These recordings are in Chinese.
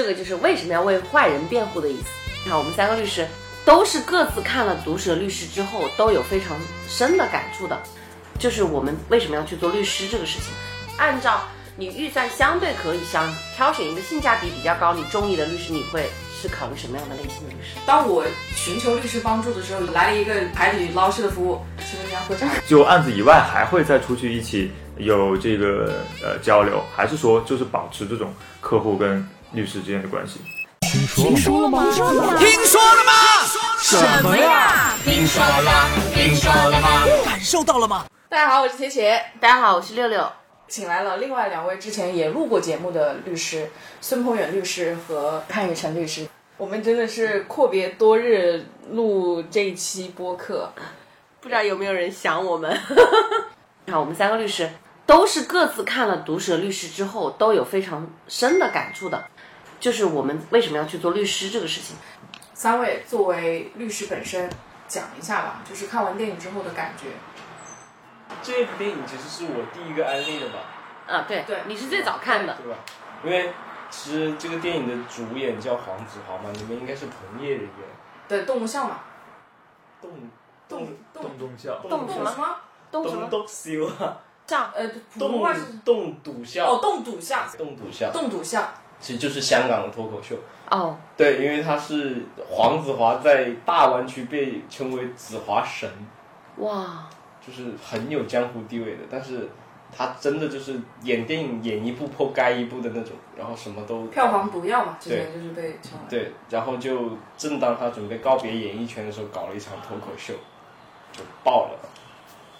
这个就是为什么要为坏人辩护的意思。你看，我们三个律师都是各自看了《毒舌律师》之后，都有非常深的感触的，就是我们为什么要去做律师这个事情。按照你预算相对可以，想挑选一个性价比比较高、你中意的律师，你会是考虑什么样的类型的律师？当我寻求律师帮助的时候，来了一个海底捞式的服务，请问你要喝茶？就案子以外，还会再出去一起有这个呃交流，还是说就是保持这种客户跟律师之间的关系？听说了吗？听说了吗？听说了吗什么呀？听说了，听说了吗？感受到了吗？大家好，我是铁铁，大家好，我是六六。请来了另外两位之前也录过节目的律师，孙鹏远律师和潘雨辰律师。我们真的是阔别多日录这一期播客，不知道有没有人想我们？你看，我们三个律师都是各自看了《毒舌律师》之后，都有非常深的感触的，就是我们为什么要去做律师这个事情。三位作为律师本身，讲一下吧，就是看完电影之后的感觉。这部电影其实是我第一个安利的吧，啊，对对你是最早看的，对吧？因为其实这个电影的主演叫黄子华嘛，你们应该是同业人员。对，动物笑嘛，动动动动动笑，动什么动什么？动什么动笑啊，笑？呃，普通动话是动笃笑。哦，动笃笑，动笃笑，动笃笑。其实就是香港的脱口秀。哦，对，因为他是黄子华在大湾区被称为子华神，哇，就是很有江湖地位的，但是他真的就是演电影演一部破该一部的那种，然后什么都票房毒药嘛，之前就是被称为。对，然后就正当他准备告别演艺圈的时候，搞了一场脱口秀，就爆了。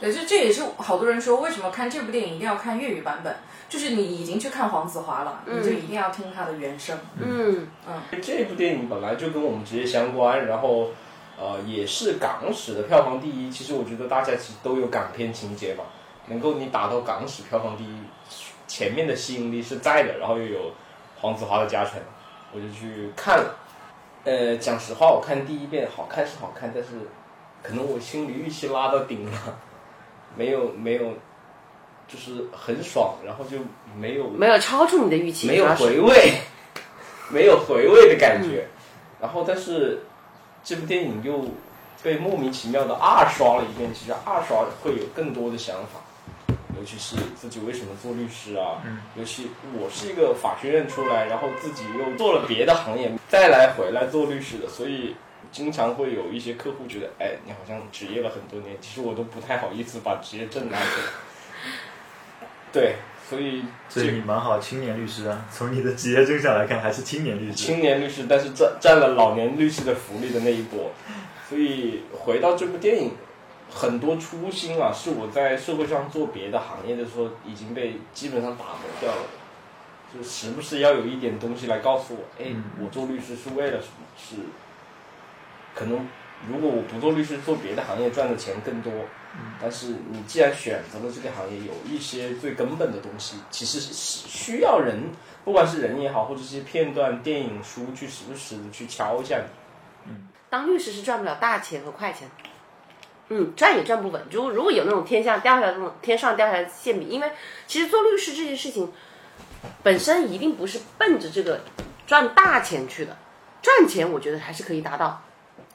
对，就这也是好多人说为什么看这部电影一定要看粤语版本，就是你已经去看黄子华了，你就一定要听他的原声。嗯。嗯，这部电影本来就跟我们直接相关，然后呃也是港史的票房第一。其实我觉得大家其实都有港片情节嘛，能够你打到港史票房第一，前面的吸引力是在的，然后又有黄子华的加成，我就去看了。呃，讲实话，我看第一遍好看是好看，但是可能我心里预期拉到顶了，没有没有，就是很爽，然后就没有没有超出你的预期，没有回味，没有回味的感觉。然后，但是这部电影又被莫名其妙的二刷了一遍。其实二刷会有更多的想法，尤其是自己为什么做律师啊？嗯尤其我是一个法学院出来，然后自己又做了别的行业，再来回来做律师的，所以。经常会有一些客户觉得，哎，你好像职业了很多年，其实我都不太好意思把职业证拿出来。对，所以所以你蛮好，青年律师啊。从你的职业证上来看，还是青年律师。青年律师，但是占占了老年律师的福利的那一波。所以回到这部电影，很多初心啊，是我在社会上做别的行业的时候已经被基本上打磨掉了。就时不时要有一点东西来告诉我，哎，嗯我做律师是为了什么？是可能如果我不做律师，做别的行业赚的钱更多。但是你既然选择了这个行业，有一些最根本的东西，其实是需要人，不管是人也好，或者是片段、电影、书，去时不时的去敲一下你。当律师是赚不了大钱和快钱，嗯，赚也赚不稳。如果如果有那种天上掉下来那种天上掉下来的馅饼，因为其实做律师这件事情本身一定不是奔着这个赚大钱去的，赚钱我觉得还是可以达到，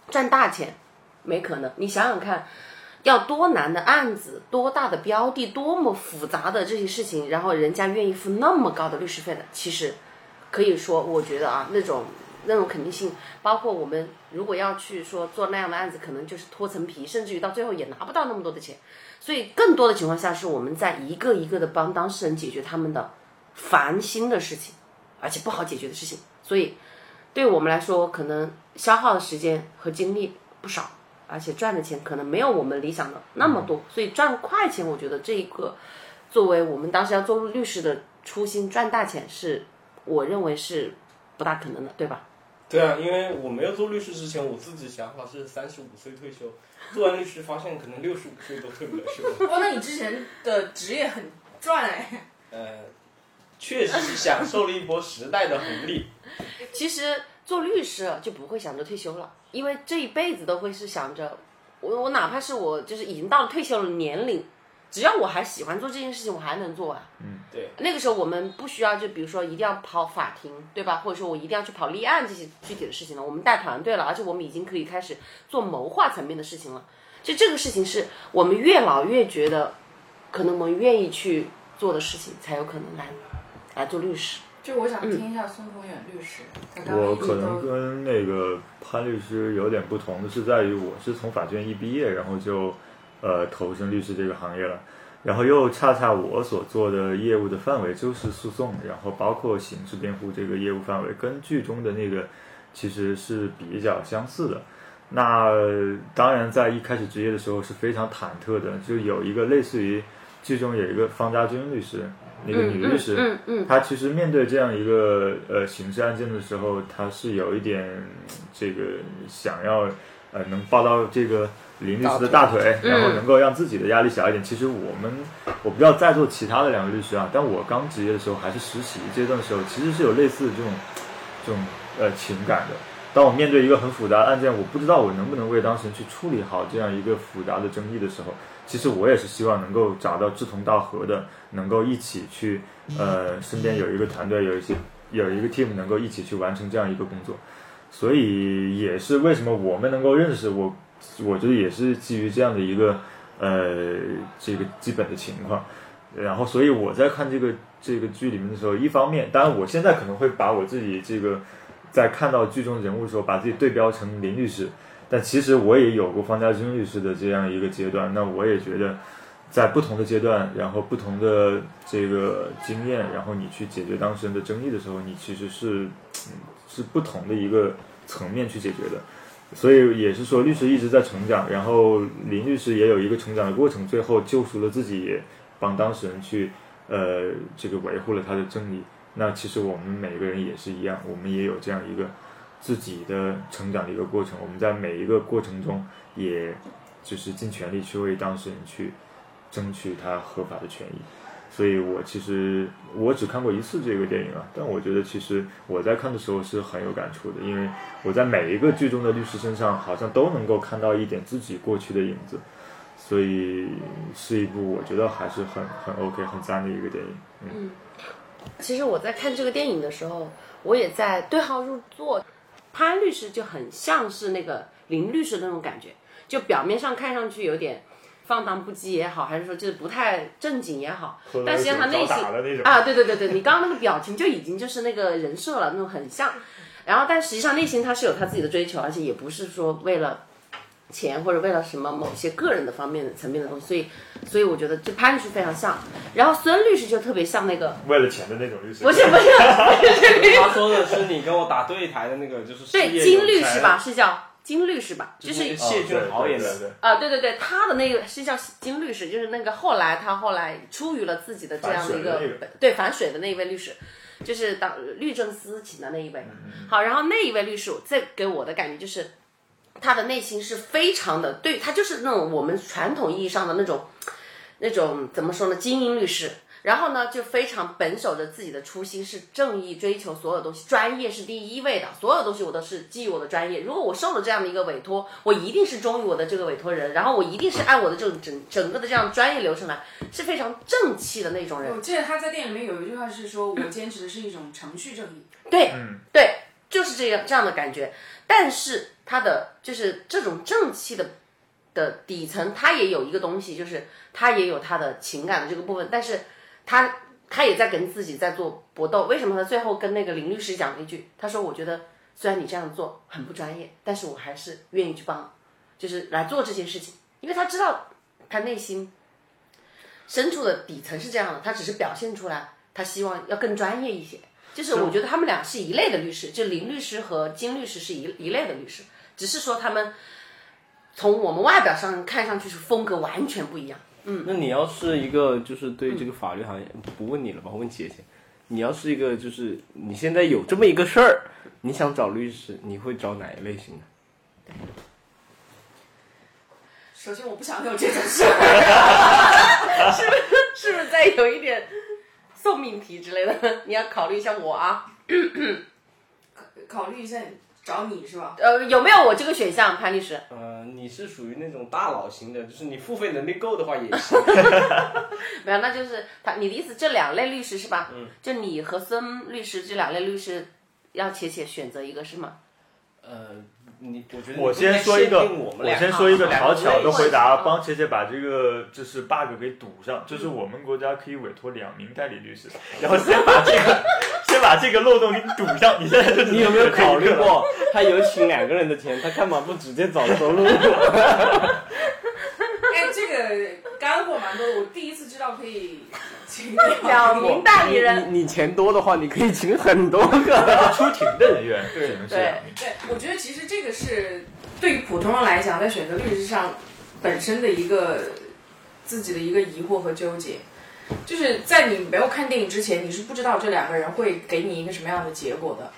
赚大钱没可能。你想想看，要多难的案子，多大的标的，多么复杂的这些事情，然后人家愿意付那么高的律师费的，其实可以说，我觉得啊，那种那种肯定性，包括我们如果要去说做那样的案子，可能就是脱层皮，甚至于到最后也拿不到那么多的钱。所以更多的情况下是我们在一个一个的帮当事人解决他们的烦心的事情，而且不好解决的事情。所以对我们来说，可能消耗的时间和精力不少，而且赚的钱可能没有我们理想的那么多。所以赚快钱，我觉得这一个作为我们当时要做律师的初心，赚大钱是我认为是不大可能的，对吧？对啊，因为我没有做律师之前，我自己想法是三十五岁退休，做完律师发现可能六十五岁都退不了休。哇，那你之前的职业很赚哎。呃，确实是享受了一波时代的红利。其实做律师就不会想着退休了，因为这一辈子都会是想着，我我哪怕是我就是已经到了退休的年龄，只要我还喜欢做这件事情，我还能做啊。嗯，对。那个时候我们不需要，就比如说一定要跑法庭，对吧？或者说我一定要去跑立案这些具体的事情了。我们带团队了，而且我们已经可以开始做谋划层面的事情了。就这个事情是我们越老越觉得，可能我们愿意去做的事情，才有可能来来做律师。就我想听一下孙宏远律师，我可能跟那个潘律师有点不同的是，在于我是从法学院一毕业，然后就呃投身律师这个行业了，然后又恰恰我所做的业务的范围就是诉讼，然后包括刑事辩护这个业务范围，跟剧中的那个其实是比较相似的。那当然，在一开始职业的时候是非常忐忑的，就有一个类似于剧中有一个方家军律师，那个女律师，嗯嗯，她其实面对这样一个呃刑事案件的时候，她是有一点这个想要呃能抱到这个林律师的大腿，然后能够让自己的压力小一点。其实我们我不知道在座其他的两位律师啊，但我刚职业的时候还是实习阶段的时候，其实是有类似的这种这种呃情感的。当我面对一个很复杂的案件，我不知道我能不能为当事人去处理好这样一个复杂的争议的时候，其实我也是希望能够找到志同道合的，能够一起去，呃，身边有一个团队，有一些有一个 team 能够一起去完成这样一个工作，所以也是为什么我们能够认识我，我觉得也是基于这样的一个呃这个基本的情况，然后所以我在看这个这个剧里面的时候，一方面，当然我现在可能会把我自己这个。在看到剧中人物的时候，把自己对标成林律师，但其实我也有过方家军律师的这样一个阶段。那我也觉得，在不同的阶段，然后不同的这个经验，然后你去解决当事人的争议的时候，你其实是是不同的一个层面去解决的。所以也是说，律师一直在成长，然后林律师也有一个成长的过程，最后救赎了自己，也帮当事人去呃这个维护了他的正义。那其实我们每个人也是一样，我们也有这样一个自己的成长的一个过程。我们在每一个过程中，也就是尽全力去为当事人去争取他合法的权益。所以我其实我只看过一次这个电影啊，但我觉得其实我在看的时候是很有感触的，因为我在每一个剧中的律师身上，好像都能够看到一点自己过去的影子。所以是一部我觉得还是很很 OK 很赞的一个电影。嗯。其实我在看这个电影的时候，我也在对号入座。潘律师就很像是那个林律师那种感觉，就表面上看上去有点放荡不羁也好，还是说就是不太正经也好，但实际上他内心啊，对对对对，你刚刚那个表情就已经就是那个人设了，那种很像。然后，但实际上内心他是有他自己的追求，而且也不是说为了。钱或者为了什么某些个人的方面的层面的东西，所以所以我觉得这潘律师非常像，然后孙律师就特别像那个为了钱的那种律师，不是不是，他说的是你跟我打对台的那个就是对金律师吧，是叫金律师吧，就是谢俊豪演的啊，对对对，他的那个是叫金律师，就是那个后来他后来出于了自己的这样的一个对反水的那一位律师，就是当律政司请的那一位，好，然后那一位律师这给我的感觉就是。他的内心是非常的，对他就是那种我们传统意义上的那种，那种怎么说呢？精英律师，然后呢就非常本守着自己的初心，是正义，追求所有东西，专业是第一位的，所有东西我都是基于我的专业。如果我受了这样的一个委托，我一定是忠于我的这个委托人，然后我一定是按我的这种整整个的这样专业流程来，是非常正气的那种人。我记得他在电影里面有一句话是说：“我坚持的是一种程序正义。”对，对，就是这样这样的感觉。但是他的就是这种正气的的底层，他也有一个东西，就是他也有他的情感的这个部分，但是他他也在跟自己在做搏斗。为什么他最后跟那个林律师讲了一句？他说：“我觉得虽然你这样做很不专业，但是我还是愿意去帮，就是来做这件事情，因为他知道他内心深处的底层是这样的，他只是表现出来，他希望要更专业一些。”就是我觉得他们俩是一类的律师，就林律师和金律师是一一类的律师，只是说他们从我们外表上看上去是风格完全不一样。嗯，那你要是一个就是对这个法律行业，不问你了吧？我问姐姐，你要是一个就是你现在有这么一个事儿，你想找律师，你会找哪一类型的？首先，我不想有这种事 儿，是不是？是不是再有一点？送命题之类的，你要考虑一下我啊。考 考虑一下找你是吧？呃，有没有我这个选项，潘律师？呃，你是属于那种大佬型的，就是你付费能力够的话也行。没有，那就是他你的意思，这两类律师是吧？嗯，就你和孙律师这两类律师，要且且选择一个是吗？呃，你我觉得我先说一个，我我先说一个讨巧的回啊答，帮姐姐把这个就是 bug 给堵上。就是我们国家可以委托两名代理律师，然后先把这个先把这个漏洞给堵上。你现在就你有没有考虑过，他有请两个人的钱，他干嘛不直接找收入？哎，这个干货蛮多的，我第一次知道可以请两名代理人，你你钱多的话，你可以请很多个。出庭的人员只能是两名。对，我觉得其实这个是对于普通人来讲，在选择律师上本身的一个自己的一个疑惑和纠结，就是在你没有看电影之前，你是不知道这两个人会给你一个什么样的结果的。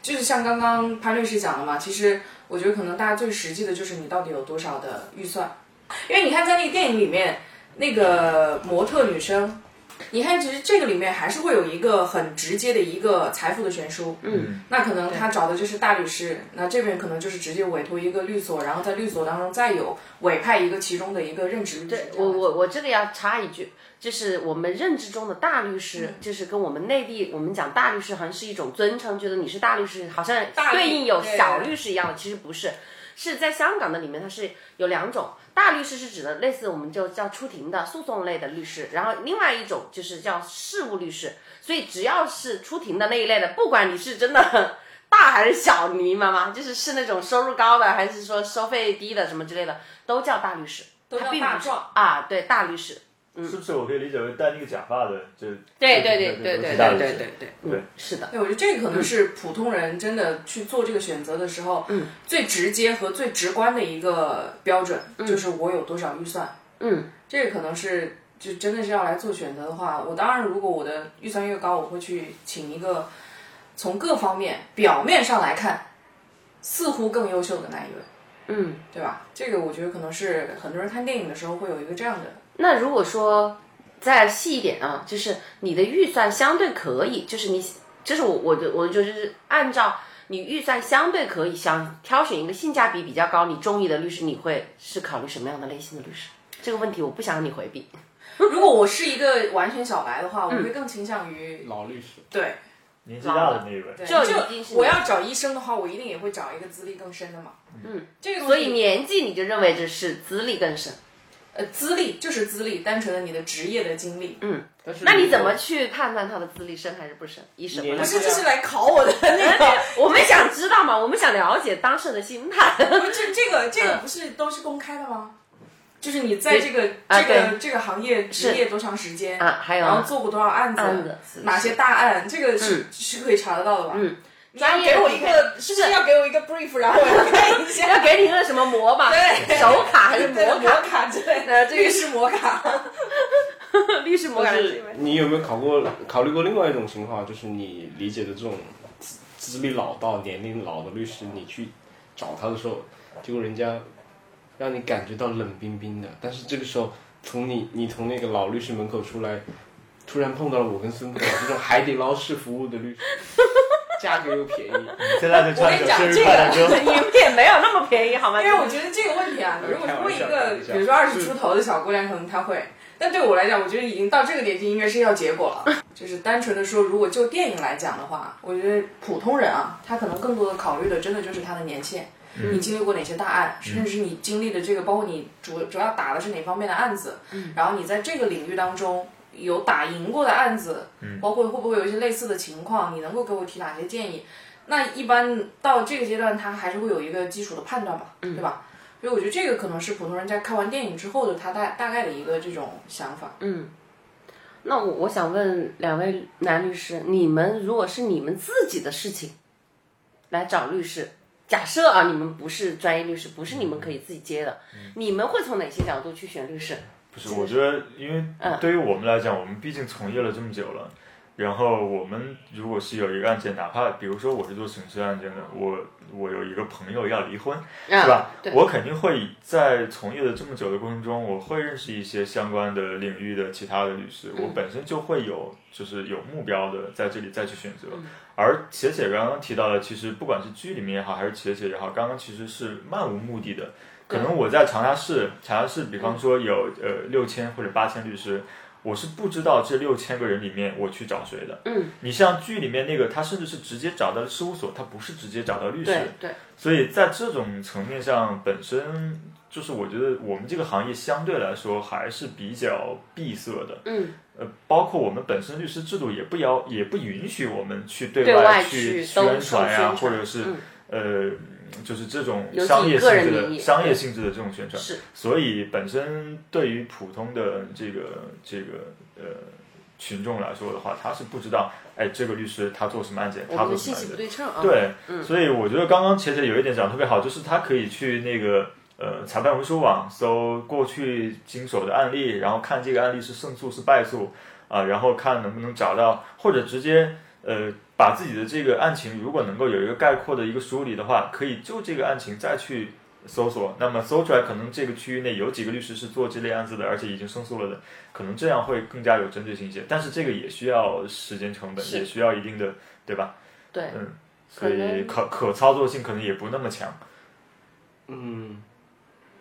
就是像刚刚潘律师讲的嘛，其实我觉得可能大家最实际的就是你到底有多少的预算，因为你看在那个电影里面，那个模特女生。你看，其实这个里面还是会有一个很直接的一个财富的悬殊，嗯，那可能他找的就是大律师，那这边可能就是直接委托一个律所，然后在律所当中再有委派一个其中的一个任职律师。对我我我这个要插一句，就是我们认知中的大律师，就是跟我们内地我们讲大律师好像是一种尊称，觉得你是大律师，好像大对应有小律师一样的，其实不是。是在香港的里面，它是有两种，大律师是指的类似我们就叫出庭的诉讼类的律师，然后另外一种就是叫事务律师。所以只要是出庭的那一类的，不管你是真的 大还是小，你明白吗？就是是那种收入高的，还是说收费低的什么之类的，都叫大律师，都叫大状啊，对，大律师。是不是我可以理解为戴那个假发的？就对对对对对对对对对，对嗯，是的，对，我觉得这个可能是普通人真的去做这个选择的时候，嗯，最直接和最直观的一个标准，就是我有多少预算。嗯，这个可能是就真的是要来做选择的话，我当然如果我的预算越高，我会去请一个从各方面表面上来看似乎更优秀的那一位，嗯。对吧？这个我觉得可能是很多人看电影的时候会有一个这样的。那如果说再细一点啊，就是你的预算相对可以，就是你，就是我我的我就是按照你预算相对可以，想挑选一个性价比比较高、你中意的律师，你会是考虑什么样的类型的律师？这个问题我不想让你回避。如果我是一个完全小白的话，我嗯会更倾向于老律师，对。年纪大的那一位。对就一定是我要找医生的话，我一定也会找一个资历更深的嘛。嗯，这个所以年纪你就认为这是资历更深。呃资历就是资历，单纯的你的职业的经历，嗯那你怎么去判断他的资历深还是不深？以什么不是这是来考我的那个。我们想知道嘛，我们想了解当事人的心态。这这个 这个不是都是公开的吗？就是你在这个啊这个这个行业职业多长时间啊，还有然后做过多少案子，案子哪些大案，这个是、是可以查得到的吧？嗯，你要专业给我一个，是不是要给我一个 brief，然后我看一下？要给你一个什么膜吧？对手卡还是对膜卡？之类的这个律师摩卡。律师膜卡但是你有没有考过考虑过另外一种情况，就是你理解的这种资资历老到、年龄老的律师，你去找他的时候，结果人家让你感觉到冷冰冰的，但是这个时候从你你从那个老律师门口出来，突然碰到了我跟孙总这种海底捞式服务的律师，价格又便宜，我跟你讲这个快乐歌。也没有那么便宜，好吗？因为我觉得这个问题啊，你如果问一个比如说二十出头的小姑娘，可能她会，但对我来讲，我觉得已经到这个年纪，应该是要结果了。就是单纯的说，如果就电影来讲的话，我觉得普通人啊，他可能更多的考虑的，真的就是他的年限。你经历过哪些大案，甚至是你经历的这个，包括你主主要打的是哪方面的案子，然后你在这个领域当中有打赢过的案子，包括会不会有一些类似的情况，你能够给我提哪些建议？那一般到这个阶段，他还是会有一个基础的判断吧，对吧？所以我觉得这个可能是普通人在看完电影之后的他大大概的一个这种想法。嗯，那我我想问两位男律师，你们如果是你们自己的事情来找律师，假设啊，你们不是专业律师，不是你们可以自己接的，你们会从哪些角度去选律师？不是，我觉得，因为嗯对于我们来讲，我们毕竟从业了这么久了，然后我们如果是有一个案件，哪怕比如说我是做刑事案件的，我我有一个朋友要离婚，嗯是吧？我肯定会在从业的这么久的过程中，我会认识一些相关的领域的其他的律师，我本身就会有就是有目标的在这里再去选择。而且且刚刚提到的，其实不管是剧里面也好，还是且且也好，刚刚其实是漫无目的的。可能我在长沙市，长沙市比方说有呃六千或者八千律师。我是不知道这六千个人里面我去找谁的。嗯，你像剧里面那个，他甚至是直接找到了事务所，他不是直接找到律师。对对，所以在这种层面上，本身就是我觉得我们这个行业相对来说还是比较闭塞的。嗯，呃，包括我们本身律师制度也不要，也不允许我们去对对外去宣传呀、售宣传或者是、嗯呃，就是这种商业性质的商业性质的这种宣传。是，所以本身对于普通的这个这个呃群众来说的话，他是不知道，哎，这个律师他做什么案件，他做什么案件。对称啊。对，嗯所以我觉得刚刚茄茄有一点讲特别好，就是他可以去那个呃裁判文书网搜过去经手的案例，然后看这个案例是胜诉是败诉啊、然后看能不能找到，或者直接呃把自己的这个案情如果能够有一个概括的一个梳理的话，可以就这个案情再去。搜索，那么搜出来可能这个区域内有几个律师是做这类案子的，而且已经胜诉了的，可能这样会更加有针对性一些。但是这个也需要时间成本，也需要一定的，对吧？对，嗯，所以可可可操作性可能也不那么强。嗯，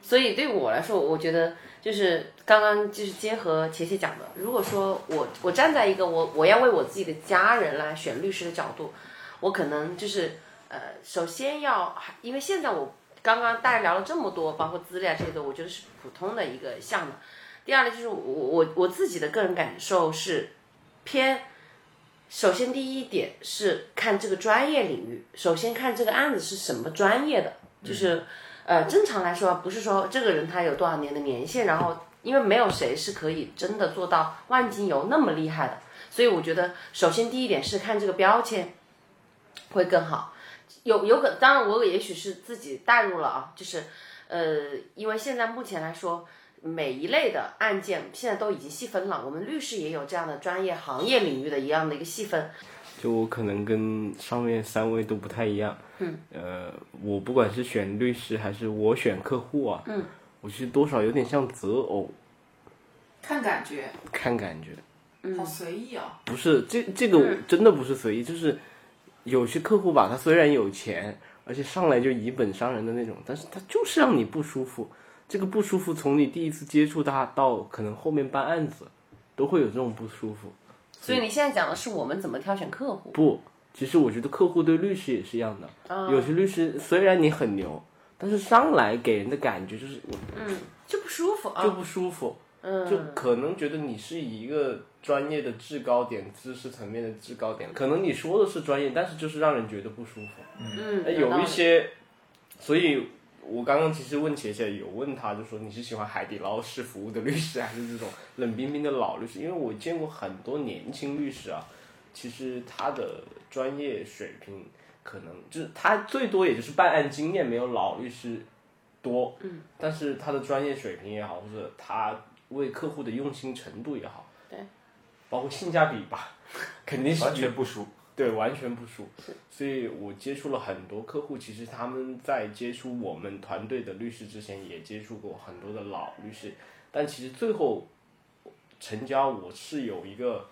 所以对我来说，我觉得就是刚刚就是结合茄茄讲的，如果说我我站在一个我我要为我自己的家人来选律师的角度，我可能就是呃，首先要因为现在我刚刚大家聊了这么多，包括资料这些的，我觉得是普通的一个项目。第二呢，就是我我我自己的个人感受是偏。首先，第一点是看这个专业领域。首先看这个案子是什么专业的，就是、呃，正常来说，不是说这个人他有多少年的年限，然后因为没有谁是可以真的做到万金油那么厉害的，所以我觉得首先第一点是看这个标签会更好。有有可，当然我也许是自己带入了啊，就是呃，因为现在目前来说。每一类的案件现在都已经细分了，我们律师也有这样的专业行业领域的一样的一个细分。就我可能跟上面三位都不太一样。嗯。呃，我不管是选律师还是我选客户啊，嗯，我其实多少有点像择偶，看感觉，看感觉。嗯好随意哦。不是这这个真的不是随意，就是有些客户吧，他虽然有钱，而且上来就以本伤人的那种，但是他就是让你不舒服。这个不舒服从你第一次接触他到可能后面办案子，都会有这种不舒服。所以你现在讲的是我们怎么挑选客户？不，其实我觉得客户对律师也是一样的。啊有些律师虽然你很牛，但是上来给人的感觉就是我嗯，就不舒服啊，就不舒服，嗯，就可能觉得你是以一个专业的制高点、知识层面的制高点，可能你说的是专业，但是就是让人觉得不舒服。嗯，哎有一些，所以我刚刚其实问茄茄，有问他，就说你是喜欢海底捞式服务的律师，还是这种冷冰冰的老律师？因为我见过很多年轻律师啊，其实他的专业水平可能就是他最多也就是办案经验没有老律师多，嗯，但是他的专业水平也好，或者他为客户的用心程度也好，对，包括性价比吧，肯定是完全不输。对，完全不输。所以我接触了很多客户，其实他们在接触我们团队的律师之前，也接触过很多的老律师，但其实最后成交我是有一个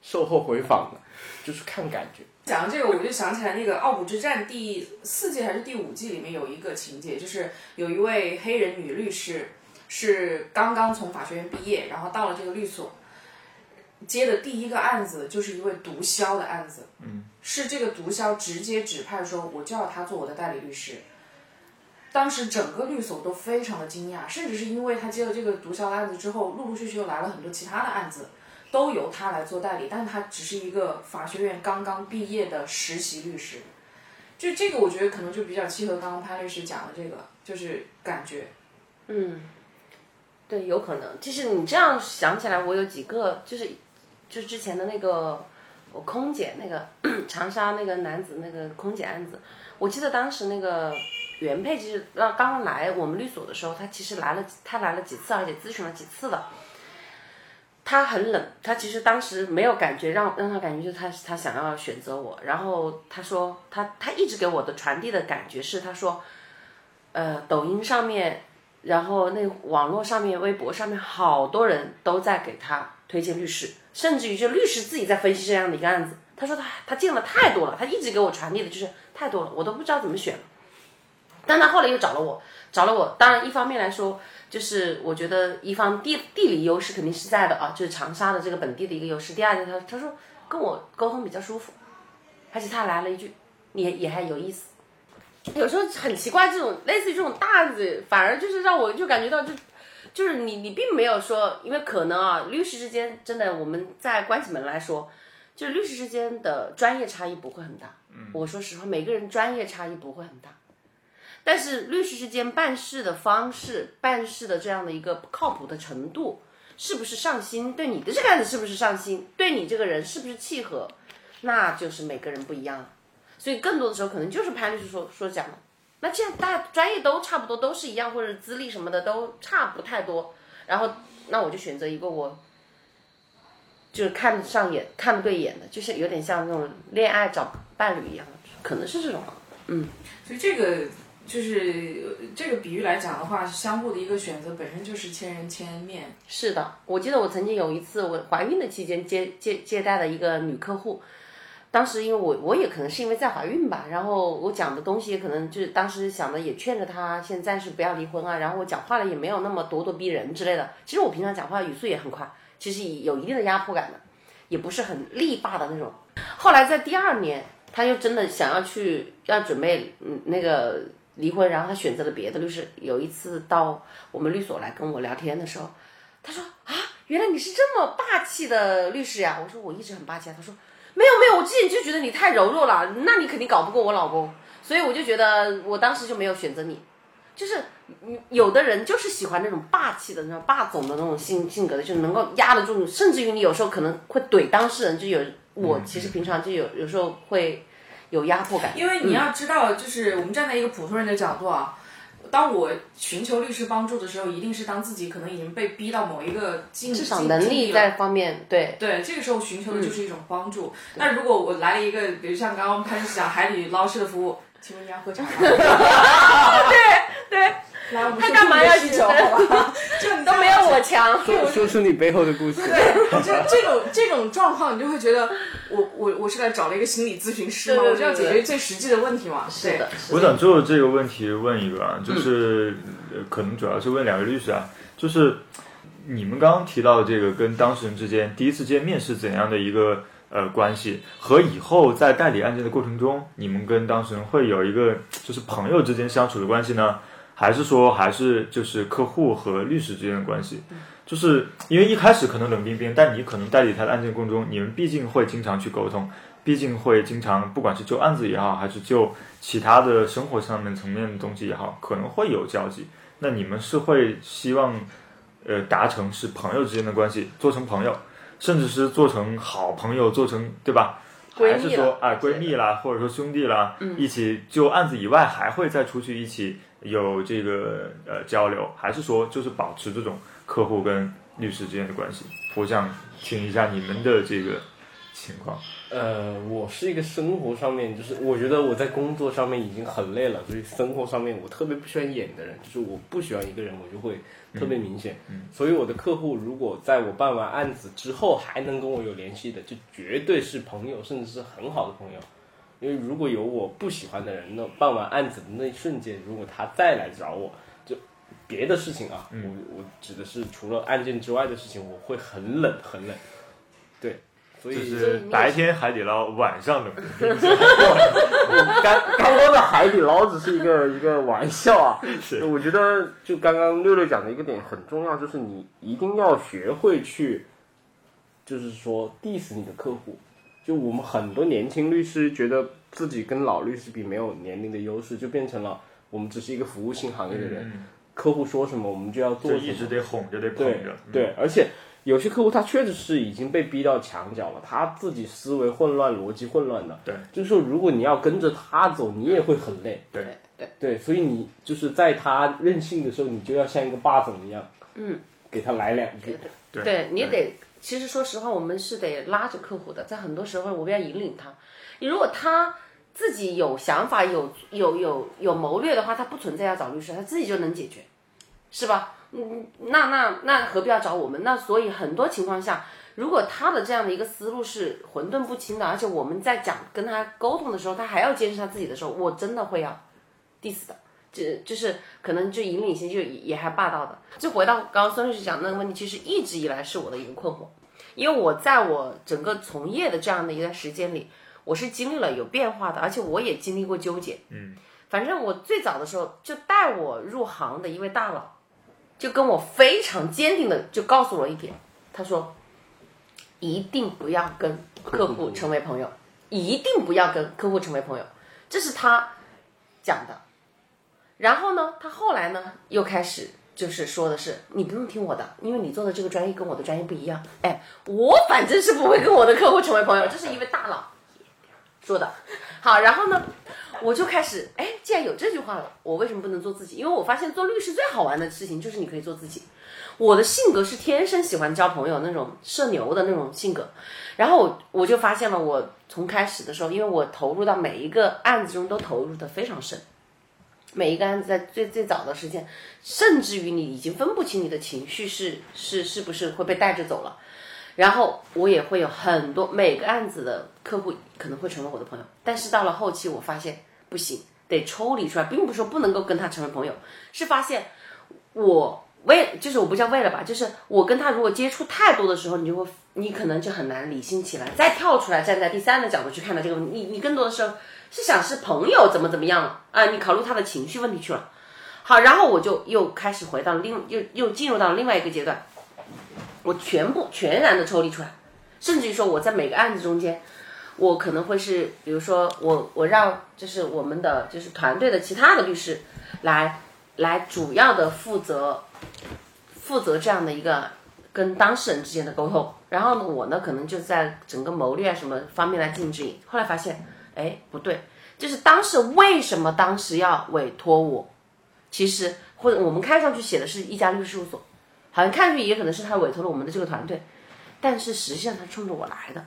售后回访的，就是看感觉。讲到这个，我就想起来那个《傲骨之战》第四季还是第五季里面有一个情节，就是有一位黑人女律师是刚刚从法学院毕业，然后到了这个律所，接的第一个案子就是一位毒枭的案子，嗯，是这个毒枭直接指派说我就要他做我的代理律师。当时整个律所都非常的惊讶，甚至是因为他接了这个毒枭的案子之后，陆陆续续又来了很多其他的案子，都由他来做代理，但是他只是一个法学院刚刚毕业的实习律师。就这个，我觉得可能就比较契合刚刚潘律师讲的这个，就是感觉。嗯，对，有可能。就是你这样想起来，我有几个，就是就是之前的那个我空姐那个 长沙那个男子那个空姐案子，我记得当时那个原配其实让刚刚来我们律所的时候，他其实来了，他来了几次，而且咨询了几次的。他很冷，他其实当时没有感觉，让让他感觉就是他他想要选择我，然后他说他他一直给我的传递的感觉是他说，呃，抖音上面，然后那网络上面、微博上面好多人都在给他推荐律师，甚至于就律师自己在分析这样的一个案子。他说他他见了太多了，他一直给我传递的就是太多了，我都不知道怎么选。但他后来又找了我，找了我。当然，一方面来说，就是我觉得一方地地理优势肯定是在的啊，就是长沙的这个本地的一个优势。第二个，他他说跟我沟通比较舒服，而且他来了一句你也还有意思。有时候很奇怪，这种类似于这种大案子，反而就是让我就感觉到就就是你你并没有说，因为可能啊，律师之间真的我们在关起门来说，就是律师之间的专业差异不会很大。我说实话，每个人专业差异不会很大。但是律师之间办事的方式、办事的这样的一个靠谱的程度，是不是上心？对你的这个案子是不是上心？对你这个人是不是契合？那就是每个人不一样了。所以更多的时候可能就是潘律师说说讲的。那既然大家专业都差不多，都是一样，或者资历什么的都差不太多，然后那我就选择一个我就是看上眼、看不对眼的，就是有点像那种恋爱找伴侣一样的，可能是这种。嗯，所以这个就是呃这个比喻来讲的话，相互的一个选择本身就是千人千面。是的，我记得我曾经有一次，我怀孕的期间接接接待的一个女客户，当时因为我我也可能是因为在怀孕吧，然后我讲的东西可能就是当时想的也劝着她先暂时不要离婚啊，然后我讲话了也没有那么咄咄逼人之类的。其实我平常讲话语速也很快，其实有一定的压迫感的，也不是很力霸的那种。后来在第二年，他又真的想要去要准备嗯那个离婚，然后他选择了别的律师。有一次到我们律所来跟我聊天的时候，他说啊，原来你是这么霸气的律师呀！我说我一直很霸气啊。他说没有没有，我之前就觉得你太柔弱了，那你肯定搞不过我老公，所以我就觉得我当时就没有选择你。就是有的人就是喜欢那种霸气的、那种霸总的那种性性格的，就能够压得住你，甚至于你有时候可能会怼当事人，就有我其实平常就有有时候会有压迫感，因为你要知道，就是我们站在一个普通人的角度啊，当我寻求律师帮助的时候，一定是当自己可能已经被逼到某一个境至少境能力在方面对。对，这个时候寻求的就是一种帮助。那如果我来了一个，比如像刚刚潘石讲海底捞式的服务，请问你要喝茶吗？对，来，我们他干嘛要求？好吧？就你都没有我强。说说出你背后的故事。对，就这种这种状况，你就会觉得我我我是来找了一个心理咨询师嘛，我就要解决最实际的问题嘛。对是的，我想就这个问题问一个啊，就是、呃可能主要是问两位律师啊，就是你们刚刚提到的这个跟当事人之间第一次见面是怎样的一个呃关系，和以后在代理案件的过程中，你们跟当事人会有一个就是朋友之间相处的关系呢？还是说还是就是客户和律师之间的关系？就是因为一开始可能冷冰冰，但你可能代理他的案件过程中，你们毕竟会经常去沟通，毕竟会经常不管是就案子也好，还是就其他的生活上面层面的东西也好，可能会有交集。那你们是会希望呃达成是朋友之间的关系，做成朋友，甚至是做成好朋友，做成对吧？还是说了哎闺蜜啦，或者说兄弟啦，一起就案子以外还会再出去一起有这个呃交流，还是说就是保持这种客户跟律师之间的关系？我想听一下你们的这个情况。呃，我是一个生活上面，就是我觉得我在工作上面已经很累了，所以生活上面我特别不喜欢演的人，就是我不喜欢一个人，我就会特别明显。所以我的客户如果在我办完案子之后还能跟我有联系的，就绝对是朋友，甚至是很好的朋友。因为如果有我不喜欢的人，那办完案子的那一瞬间，如果他再来找我，就别的事情啊，我我指的是除了案件之外的事情，我会很冷很冷。对，所以就是白天海底捞，晚上冷。刚刚刚的海底捞只是一个一个玩笑啊。是我觉得就刚刚六六讲的一个点很重要，就是你一定要学会去，就是说 diss 你的客户。就我们很多年轻律师觉得自己跟老律师比没有年龄的优势，就变成了我们只是一个服务性行业的人，客户说什么我们就要做什么，就一直得哄着，得捧对着。嗯对，而且有些客户他确实是已经被逼到墙角了，他自己思维混乱、逻辑混乱的。对，就是说，如果你要跟着他走，你也会很累。对对对，所以你就是在他任性的时候，你就要像一个霸总一样，嗯，给他来两句。对对你得其实说实话，我们是得拉着客户的，在很多时候我们要引领他。你如果他自己有想法、有有有有谋略的话，他不存在要找律师，他自己就能解决，是吧？嗯，那那那何必要找我们？那所以很多情况下，如果他的这样的一个思路是混沌不清的，而且我们在讲跟他沟通的时候，他还要坚持他自己的时候，我真的会要 diss 的。就就是可能就引领性就也也还霸道的。就回到刚刚孙律师讲那个问题，其实一直以来是我的一个困惑，因为我在我整个从业的这样的一段时间里，我是经历了有变化的，而且我也经历过纠结。嗯，反正我最早的时候就带我入行的一位大佬，就跟我非常坚定的就告诉我一点，他说，一定不要跟客户成为朋友，一定不要跟客户成为朋友，这是他讲的。然后呢，他后来呢又开始就是说的是，你不用听我的，因为你做的这个专业跟我的专业不一样。哎，我反正是不会跟我的客户成为朋友，这是一位大佬说的。好，然后呢，我就开始，哎，既然有这句话了，我为什么不能做自己？因为我发现做律师最好玩的事情就是你可以做自己。我的性格是天生喜欢交朋友那种社牛的那种性格，然后我我就发现了，我从开始的时候，因为我投入到每一个案子中都投入的非常深。每一个案子在最最早的时间，甚至于你已经分不清你的情绪是是是不是会被带着走了，然后我也会有很多每个案子的客户可能会成为我的朋友，但是到了后期我发现不行，得抽离出来，并不是说不能够跟他成为朋友，是发现我为就是我不叫为了吧，就是我跟他如果接触太多的时候，你就会你可能就很难理性起来，再跳出来站在第三的角度去看待这个问题，你你更多的时候。是想是朋友怎么怎么样了啊？你考虑他的情绪问题去了。好，然后我就又开始回到另又又进入到另外一个阶段，我全部全然的抽离出来，甚至于说我在每个案子中间，我可能会是比如说我我让就是我们的就是团队的其他的律师来来主要的负责负责这样的一个跟当事人之间的沟通，然后呢我呢可能就在整个谋略啊什么方面来进行指引。后来发现。哎，不对，就是当时为什么当时要委托我？其实或者我们看上去写的是一家律师事务所，好像看上去也可能是他委托了我们的这个团队，但是实际上他冲着我来的。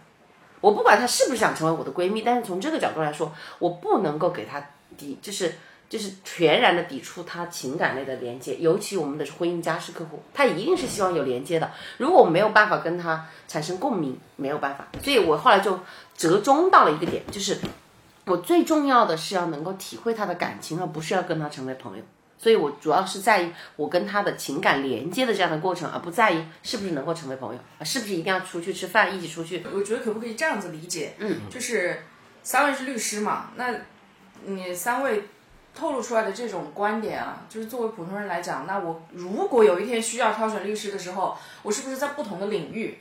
我不管他是不是想成为我的闺蜜，但是从这个角度来说，我不能够给他抵，就是就是全然的抵触他情感类的连接，尤其我们的婚姻家事客户，他一定是希望有连接的。如果我没有办法跟他产生共鸣，没有办法，所以我后来就折中到了一个点，就是。我最重要的是要能够体会他的感情，而不是要跟他成为朋友。所以我主要是在意我跟他的情感连接的这样的过程，而不在于是不是能够成为朋友，是不是一定要出去吃饭，一起出去。我觉得可不可以这样子理解？嗯，就是三位是律师嘛，那你三位透露出来的这种观点啊，就是作为普通人来讲，那我如果有一天需要挑选律师的时候，我是不是在不同的领域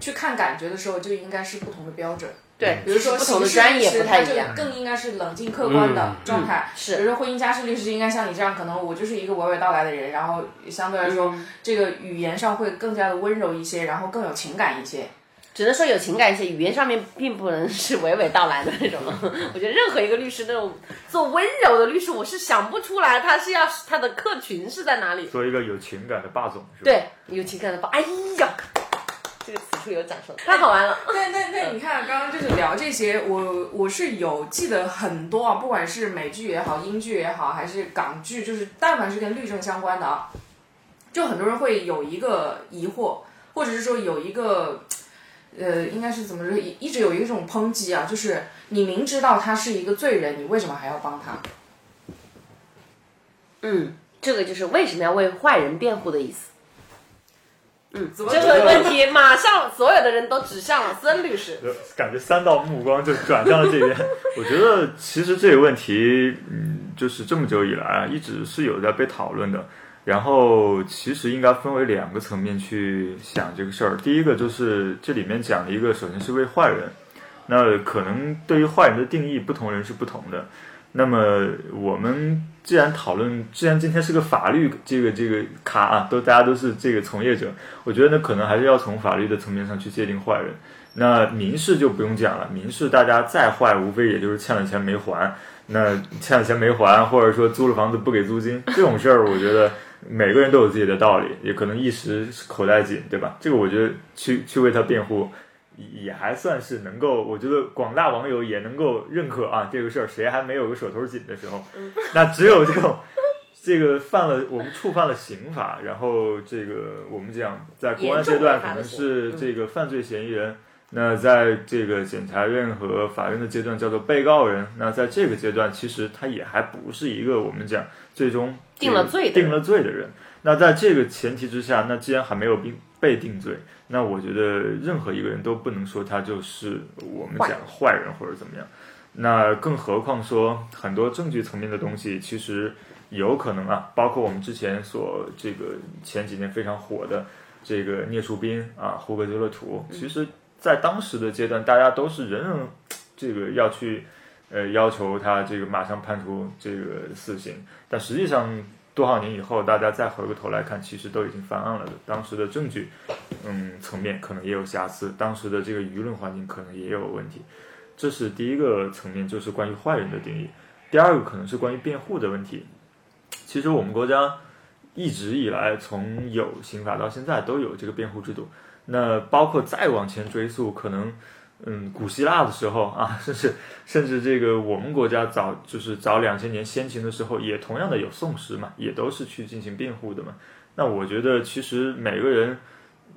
去看感觉的时候，就应该是不同的标准？对，比如说不同的专业不太一样，更应该是冷静客观的状态。是，比如说婚姻家事律师应该像你这样，可能我就是一个娓娓道来的人，然后相对来说这个语言上会更加的温柔一些，然后更有情感一些。只能说有情感一些，语言上面并不能是娓娓道来的那种。我觉得任何一个律师那种做温柔的律师，我是想不出来他是要他的客群是在哪里。做一个有情感的霸总是吧？对，有情感的霸。哎呀。这个此处有掌声，太好玩了。那那那你看，刚刚就是聊这些，我我是有记得很多啊，不管是美剧也好，英剧也好，还是港剧，就是但凡是跟律政相关的啊，就很多人会有一个疑惑，或者是说有一个，呃，应该是怎么说，一直有一种抨击啊，就是你明知道他是一个罪人，你为什么还要帮他？嗯，这个就是为什么要为坏人辩护的意思。嗯，这个问题马上所有的人都指向了孙律师，感觉三道目光就转向了这边。我觉得其实这个问题，嗯，就是这么久以来啊，一直是有在被讨论的。然后其实应该分为两个层面去想这个事儿。第一个就是这里面讲的一个，首先是为坏人，那可能对于坏人的定义，不同人是不同的。那么我们既然讨论，既然今天是个法律这个这个卡啊，都大家都是这个从业者，我觉得呢可能还是要从法律的层面上去界定坏人。那民事就不用讲了，民事大家再坏，无非也就是欠了钱没还。那欠了钱没还，或者说租了房子不给租金，这种事儿，我觉得每个人都有自己的道理，也可能一时口袋紧，对吧？这个我觉得去去为他辩护，也还算是能够，我觉得广大网友也能够认可啊，这个事儿谁还没有个手头紧的时候？那只有这种。这个犯了，我们触犯了刑法，然后这个我们讲在公安阶段可能是这个犯罪嫌疑人，那在这个检察院和法院的阶段叫做被告人，那在这个阶段其实他也还不是一个我们讲最终定了罪的定了罪的人。那在这个前提之下，那既然还没有被被定罪，那我觉得任何一个人都不能说他就是我们讲坏人或者怎么样。那更何况说很多证据层面的东西，其实。有可能啊，包括我们之前所这个前几年非常火的这个聂树斌啊，胡格修勒图，其实，在当时的阶段，大家都是人人 这个要去呃要求他这个马上判处这个死刑，但实际上多少年以后，大家再回过头来看，其实都已经翻案了的。当时的证据，嗯，层面可能也有瑕疵，当时的这个舆论环境可能也有问题。这是第一个层面，就是关于坏人的定义。第二个可能是关于辩护的问题。其实我们国家一直以来，从有刑法到现在都有这个辩护制度。那包括再往前追溯，可能嗯，古希腊的时候啊，甚至甚至这个我们国家早就是早两千年先秦的时候，也同样的有宋诗嘛，也都是去进行辩护的嘛。那我觉得，其实每个人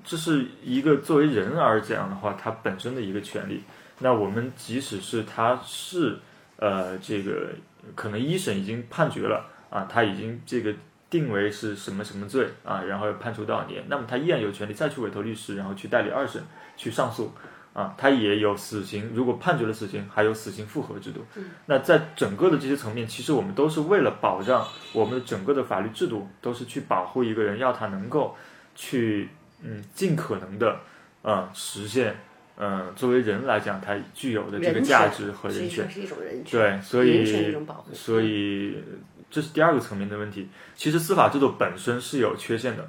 这是一个作为人而讲的话，他本身的一个权利。那我们即使是他是呃，这个可能一审已经判决了。啊，他已经这个定为是什么什么罪啊，然后判处多少年，那么他依然有权利再去委托律师，然后去代理二审去上诉，啊，他也有死刑，如果判决了死刑，还有死刑复核制度。那在整个的这些层面，其实我们都是为了保障我们的整个的法律制度，都是去保护一个人，要他能够去嗯尽可能的啊实现。嗯，作为人来讲，他具有的这个价值和人权是一种人权，对，所以一种保护，所以这是第二个层面的问题。其实司法制度本身是有缺陷的，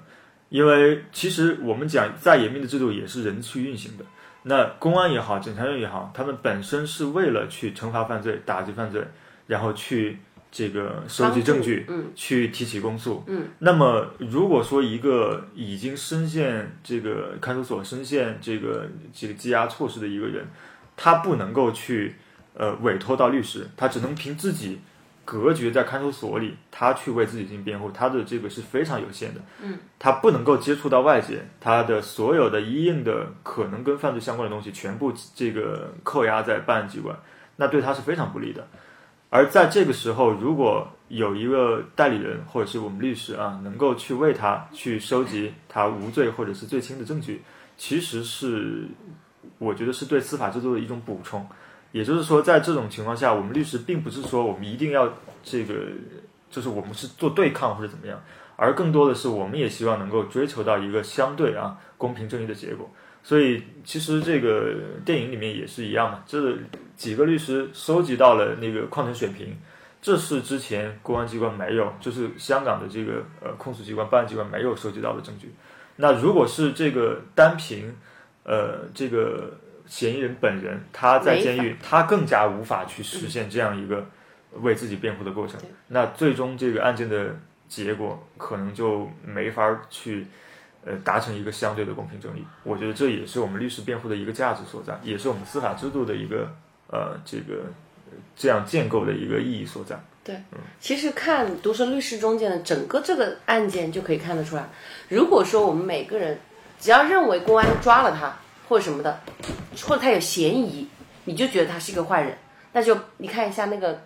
因为其实我们讲再严密的制度也是人去运行的。那公安也好，检察院也好，他们本身是为了去惩罚犯罪、打击犯罪，然后去。这个收集证据，嗯，去提起公诉，嗯，那么如果说一个已经深陷这个看守所、深陷这个这个羁押措施的一个人，他不能够去呃委托到律师，他只能凭自己隔绝在看守所里，他去为自己进行辩护，他的这个是非常有限的，嗯，他不能够接触到外界，他的所有的一应的可能跟犯罪相关的东西，全部这个扣押在办案机关，那对他是非常不利的。而在这个时候，如果有一个代理人或者是我们律师啊，能够去为他去收集他无罪或者是最轻的证据，其实是我觉得是对司法制度的一种补充。也就是说，在这种情况下，我们律师并不是说我们一定要这个，就是我们是做对抗或者怎么样，而更多的是我们也希望能够追求到一个相对啊公平正义的结果。所以，其实这个电影里面也是一样嘛，这几个律师收集到了那个矿泉水瓶，这是之前公安机关没有，就是香港的这个呃控诉机关、办案机关没有收集到的证据。那如果是这个单凭呃这个嫌疑人本人他在监狱，他更加无法去实现这样一个为自己辩护的过程。那最终这个案件的结果可能就没法去。呃，达成一个相对的公平正义，我觉得这也是我们律师辩护的一个价值所在，也是我们司法制度的一个呃这个这样建构的一个意义所在。对，其实看《独生律师》中间的整个这个案件就可以看得出来，如果说我们每个人只要认为公安抓了他或者什么的，或者他有嫌疑，你就觉得他是一个坏人，那就你看一下那个《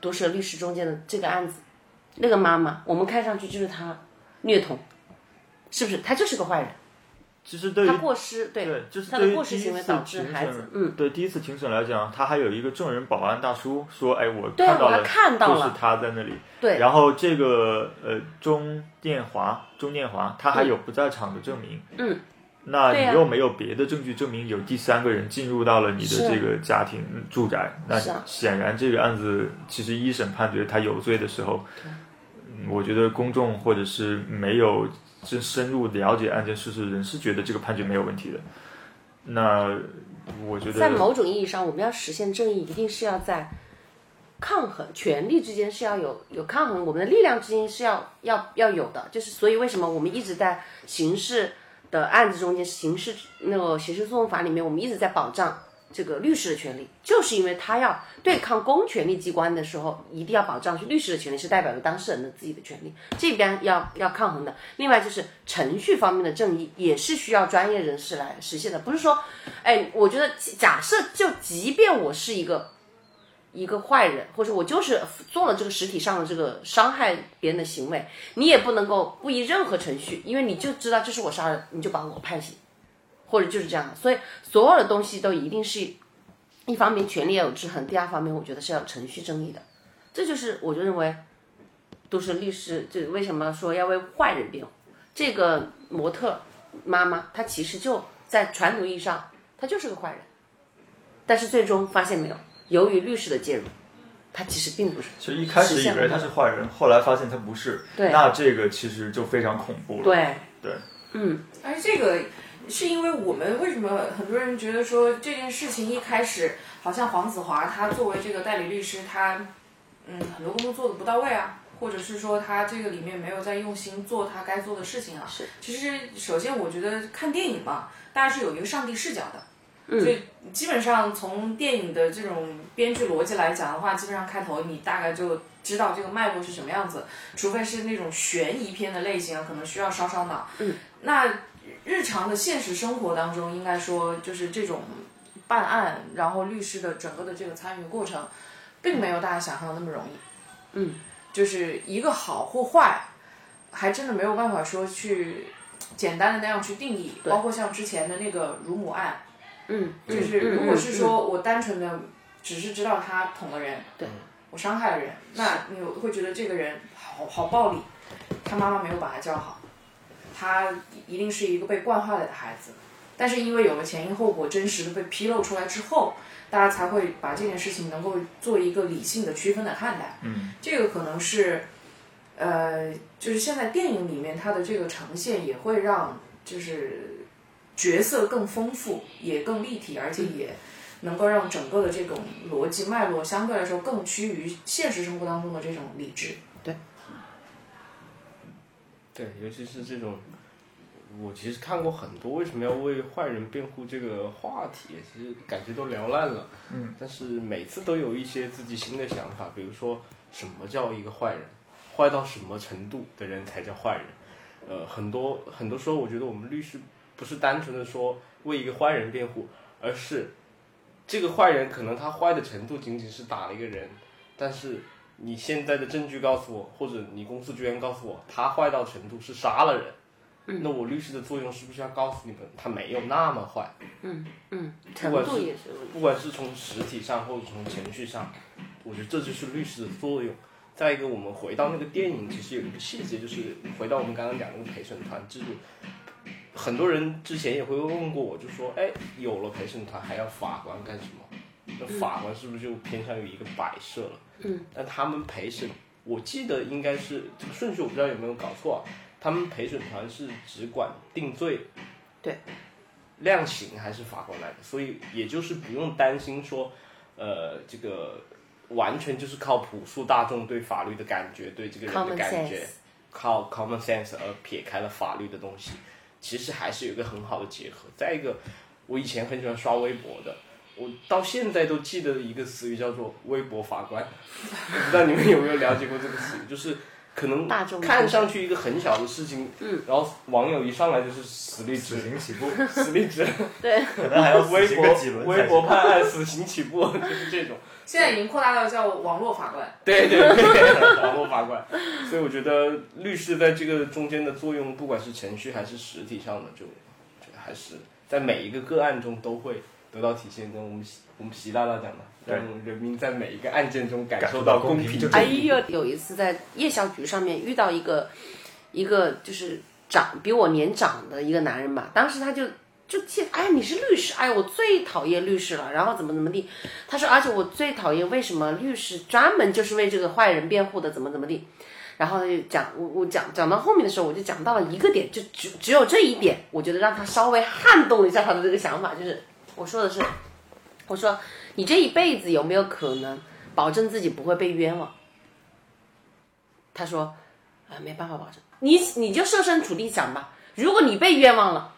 毒舌律师》中间的这个案子，那个妈妈，我们看上去就是他虐童。是不是他就是个坏人？其实对于他过失，对，就是他的过失行为导致孩子，嗯，对，第一次庭审来讲，他还有一个证人保安大叔说：“哎，我看到了，看到了，就是他在那里。”对，然后这个呃，钟建华，钟建华，他还有不在场的证明，嗯，那你又没有别的证据证明有第三个人进入到了你的这个家庭住宅，那显然这个案子其实一审判决他有罪的时候，我觉得公众或者是没有。真深入了解案件事实的人是觉得这个判决没有问题的。那我觉得，在某种意义上，我们要实现正义，一定是要在抗衡，权力之间是要有有抗衡，我们的力量之间是要要要有的，就是所以为什么我们一直在刑事的案子中间，刑事那个刑事诉讼法里面，我们一直在保障这个律师的权利，就是因为他要对抗公权力机关的时候，一定要保障律师的权利是代表着当事人的自己的权利，这边要要抗衡的。另外就是程序方面的正义，也是需要专业人士来实现的，不是说，哎，我觉得假设就即便我是一个。一个坏人，或者我就是做了这个实体上的这个伤害别人的行为，你也不能够不依任何程序，因为你就知道这是我杀人，你就把我判刑，或者就是这样的。所以所有的东西都一定是，一方面权力要有制衡，第二方面我觉得是要有程序正义的。这就是我就认为，都是律师就为什么说要为坏人辩护？这个模特妈妈她其实就在传统意义上她就是个坏人，但是最终发现没有。由于律师的介入，他其实并不是。其实一开始以为他是坏人，后来发现他不是。对。那这个其实就非常恐怖了。对对。嗯。而且这个是因为我们为什么很多人觉得说这件事情一开始好像黄子华他作为这个代理律师，他嗯很多工作做的不到位啊，或者是说他这个里面没有在用心做他该做的事情啊。是。其实首先我觉得看电影嘛，大家是有一个上帝视角的。所以基本上从电影的这种编剧逻辑来讲的话，基本上开头你大概就知道这个脉络是什么样子，除非是那种悬疑片的类型啊，可能需要烧烧脑。嗯，那日常的现实生活当中，应该说就是这种办案，然后律师的整个的这个参与过程，并没有大家想象的那么容易。嗯，就是一个好或坏，还真的没有办法说去简单的那样去定义。包括像之前的那个乳母案。嗯，就是如果是说我单纯的只是知道他捅了人，对我伤害了人，那你会觉得这个人好好暴力，他妈妈没有把他教好，他一定是一个被惯坏了的孩子。但是因为有了前因后果真实的被披露出来之后，大家才会把这件事情能够做一个理性的区分的看待。嗯，这个可能是，呃，就是现在电影里面它的这个呈现也会让就是。角色更丰富，也更立体，而且也能够让整个的这种逻辑脉络相对来说更趋于现实生活当中的这种理智。对，对，尤其是这种，我其实看过很多为什么要为坏人辩护这个话题，其实感觉都聊烂了。嗯，但是每次都有一些自己新的想法，比如说什么叫一个坏人，坏到什么程度的人才叫坏人？呃，很多很多时候，我觉得我们律师。不是单纯的说为一个坏人辩护，而是这个坏人可能他坏的程度仅仅是打了一个人，但是你现在的证据告诉我，或者你公诉人员告诉我，他坏到程度是杀了人，那我律师的作用是不是要告诉你们，他没有那么坏？嗯嗯，不管是不管是从实体上或者从程序上，我觉得这就是律师的作用。再一个，我们回到那个电影，其实有一个细节，就是回到我们刚刚讲那个陪审团制度。很多人之前也会问过我，就说：“哎，有了陪审团还要法官干什么？那法官是不是就偏向于一个摆设了？”嗯。但他们陪审，我记得应该是这个顺序，我不知道有没有搞错。他们陪审团是只管定罪，对，量刑还是法官来的，所以也就是不用担心说，呃，这个完全就是靠朴素大众对法律的感觉，对这个人的感觉，靠 common sense 而撇开了法律的东西。其实还是有一个很好的结合。再一个，我以前很喜欢刷微博的，我到现在都记得一个词语叫做“微博法官”。不知道你们有没有了解过这个词语？就是可能看上去一个很小的事情，嗯，然后网友一上来就是死立直，死刑起步，死立直，对，可能还要微博微博判案死刑起步，就是这种。现在已经扩大到叫网络法官。对对对，网络法官。所以我觉得律师在这个中间的作用，不管是程序还是实体上的，就还是在每一个个案中都会得到体现。跟我们我们习大大讲的，让人民在每一个案件中感受到公平。哎呀，有一次在夜宵局上面遇到一个一个就是长比我年长的一个男人吧，当时他就。就气，哎，你是律师，哎，我最讨厌律师了。然后怎么怎么地，他说，而且我最讨厌为什么律师专门就是为这个坏人辩护的，怎么怎么地。然后他就讲，我我讲讲到后面的时候，我就讲到了一个点，就只只有这一点，我觉得让他稍微撼动一下他的这个想法，就是我说的是，我说你这一辈子有没有可能保证自己不会被冤枉。他说，啊、没办法保证，你你就设身处地想吧，如果你被冤枉了，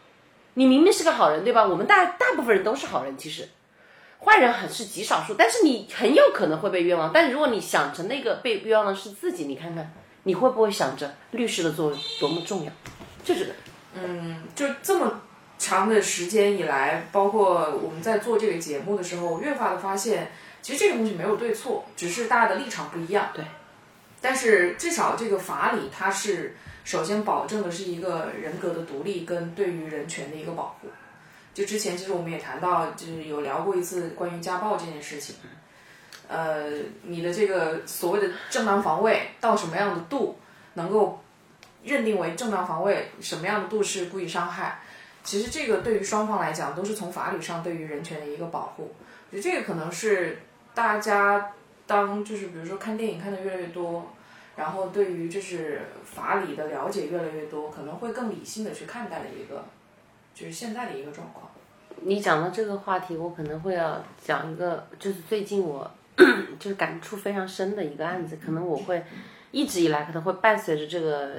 你明明是个好人，对吧？我们大大部分人都是好人，其实。坏人很是极少数，但是你很有可能会被冤枉。但如果你想着那个被冤枉的是自己，你看看你会不会想着律师的作用多么重要？就这个，就这么长的时间以来，包括我们在做这个节目的时候，越发的发现，其实这个东西没有对错，只是大家的立场不一样。对。但是至少这个法理，它是首先保证的是一个人格的独立跟对于人权的一个保护。就之前其实我们也谈到，就是有聊过一次关于家暴这件事情。呃，你的这个所谓的正当防卫到什么样的度能够认定为正当防卫，什么样的度是故意伤害？其实这个对于双方来讲，都是从法理上对于人权的一个保护。我觉得这个可能是大家当就是比如说看电影看的越来越多，然后对于就是法理的了解越来越多，可能会更理性的去看待的一个，就是现在的一个状况。你讲到这个话题，我可能会要讲一个，就是最近我 就是感触非常深的一个案子，可能我会一直以来可能会伴随着这个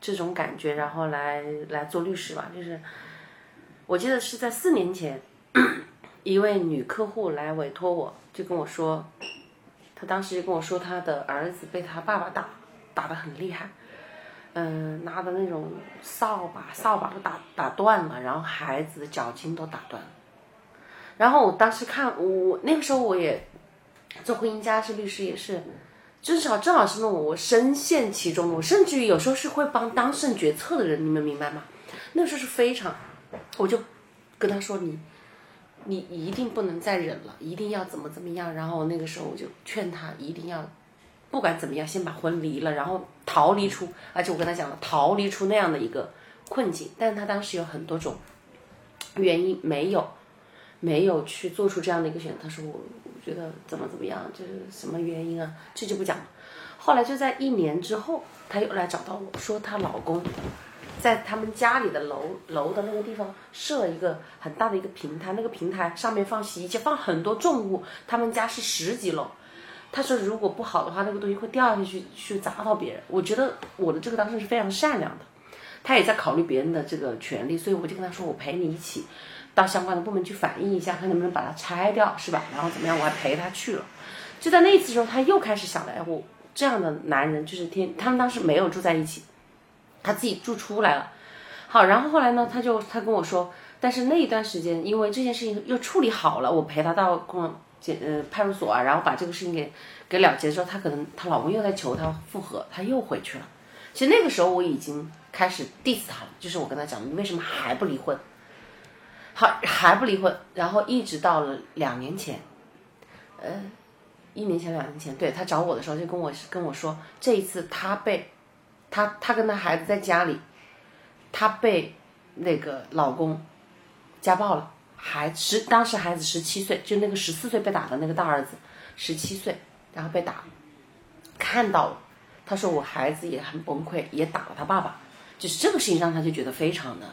这种感觉，然后来来做律师吧。就是我记得是在四年前，一位女客户来委托我，就跟我说，她当时就跟我说，她的儿子被她爸爸打，打得很厉害。嗯，拿的那种扫把，扫把都打打断了，然后孩子的脚筋都打断了。然后我当时看，我那个时候我也做婚姻家事律师，也是正好正好是那种我深陷其中，我甚至于有时候是会帮当事人决策的人，你们明白吗？那时候是非常，我就跟他说你。你一定不能再忍了，一定要怎么怎么样。然后那个时候我就劝他一定要，不管怎么样，先把婚离了，然后逃离出，而且我跟他讲了，逃离出那样的一个困境。但他当时有很多种原因没有，没有去做出这样的一个选择。他说我觉得怎么怎么样，就是什么原因啊？这就不讲了。后来就在一年之后，她又来找到我说，她老公在他们家里的楼楼的那个地方设了一个很大的一个平台，那个平台上面放洗衣机，放很多重物。他们家是十几楼，他说如果不好的话，那个东西会掉下去去砸到别人。我觉得我的这个当事人是非常善良的，他也在考虑别人的这个权利，所以我就跟他说，我陪你一起到相关的部门去反映一下，看能不能把它拆掉，是吧？然后怎么样，我还陪他去了。就在那一次之后，他又开始想了，哎，我这样的男人就是天，他们当时没有住在一起。他自己住出来了，好，然后后来呢，他就他跟我说，但是那一段时间，因为这件事情又处理好了，我陪他到公检呃派出所啊，然后把这个事情给给了结之后，她可能她老公又在求她复合，她又回去了。其实那个时候我已经开始 diss 她了，就是我跟他讲，你为什么还不离婚？好，还不离婚，然后一直到了两年前，呃，一年前两年前，对他找我的时候就跟我跟我说，这一次他被。她她跟她孩子在家里，她被那个老公家暴了，孩十当时孩子十七岁，就那个十四岁被打的那个大儿子十七岁，然后被打，看到了，她说我孩子也很崩溃，也打了他爸爸，就是这个事情让她就觉得非常的，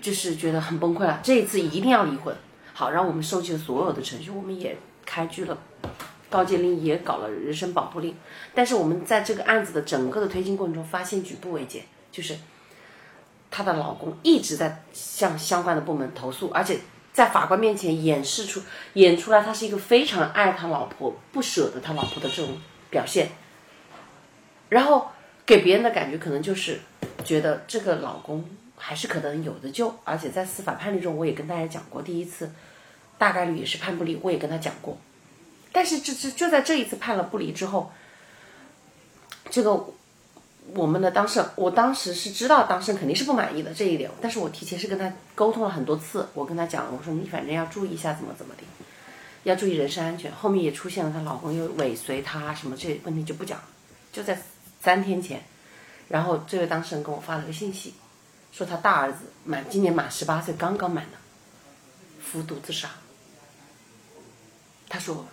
就是觉得很崩溃了，这一次一定要离婚。好，然后我们收集了所有的程序，我们也开具了。告诫令也搞了人身保护令，但是我们在这个案子的整个的推进过程中，发现举步维艰，就是她的老公一直在向相关的部门投诉，而且在法官面前演示出演出来他是一个非常爱他老婆、不舍得他老婆的这种表现，然后给别人的感觉可能就是觉得这个老公还是可能有的救，而且在司法判例中我也跟大家讲过，第一次大概率也是判不离，我也跟他讲过。但是这这就在这一次判了不离之后，这个我们的当事人，我当时是知道当事人肯定是不满意的这一点，但是我提前是跟他沟通了很多次，我跟他讲，我说你反正要注意一下怎么怎么的，要注意人身安全。后面也出现了她老公又尾随她什么这问题就不讲了，就在三天前，然后这位当事人跟我发了个信息，说他大儿子满今年满十八岁，刚刚满的，服毒自杀。他说。